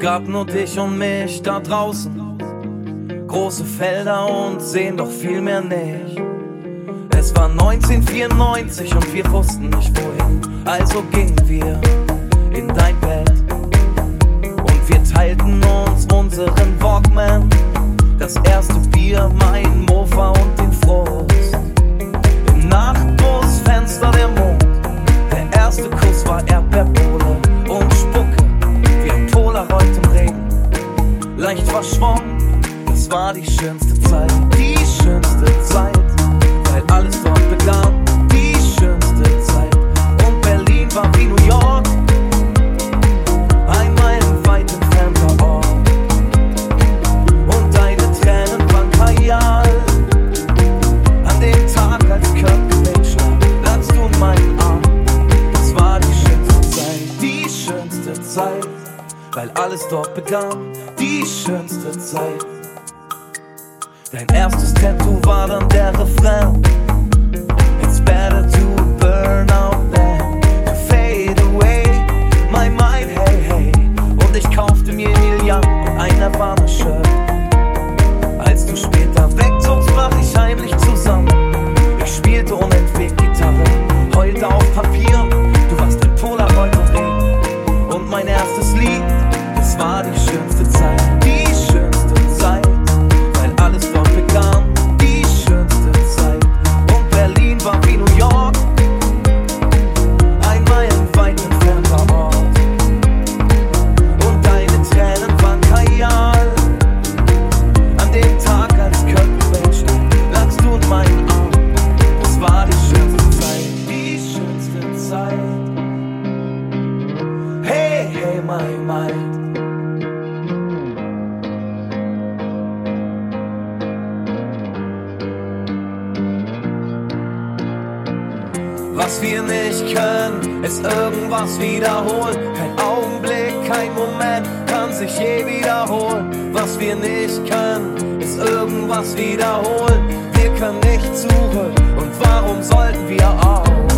grad nur dich und mich da draußen. Große Felder und sehen doch viel mehr nicht. Es war 1994 und wir wussten nicht wohin, also gingen wir in dein Bett. Und wir teilten uns unseren Walkman, das erste Bier, mein Mofa und Zeit, weil alles dort begann, die schönste Zeit. Dein erstes Tattoo war dann der Refrain. It's better to burn out than to fade away. My mind, hey, hey. Und ich kaufte mir Young und ein Nirvana-Shirt. Was wir nicht können, ist irgendwas wiederholen. Kein Augenblick, kein Moment kann sich je wiederholen. Was wir nicht können, ist irgendwas wiederholen. Wir können nicht suchen und warum sollten wir auch?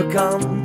overcome.